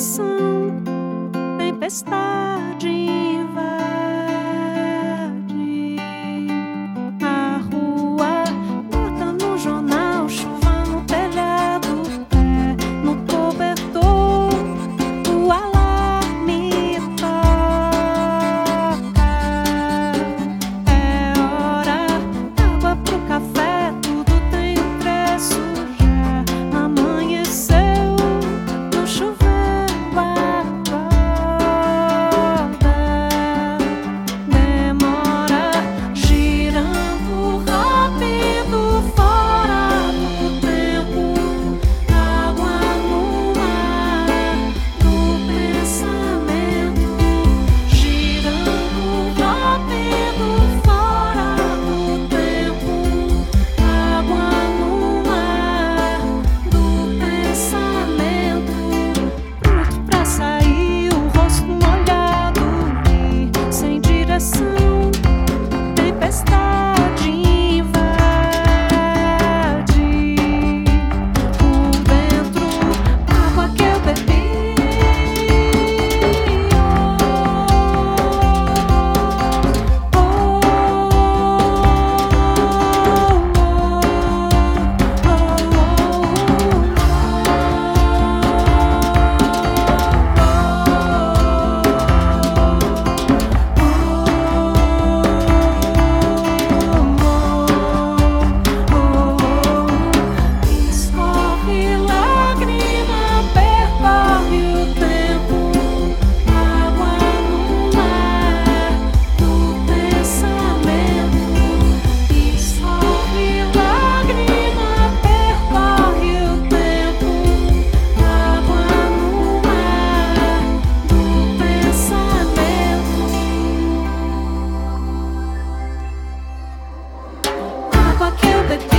coração, tempestade. Cuba, it.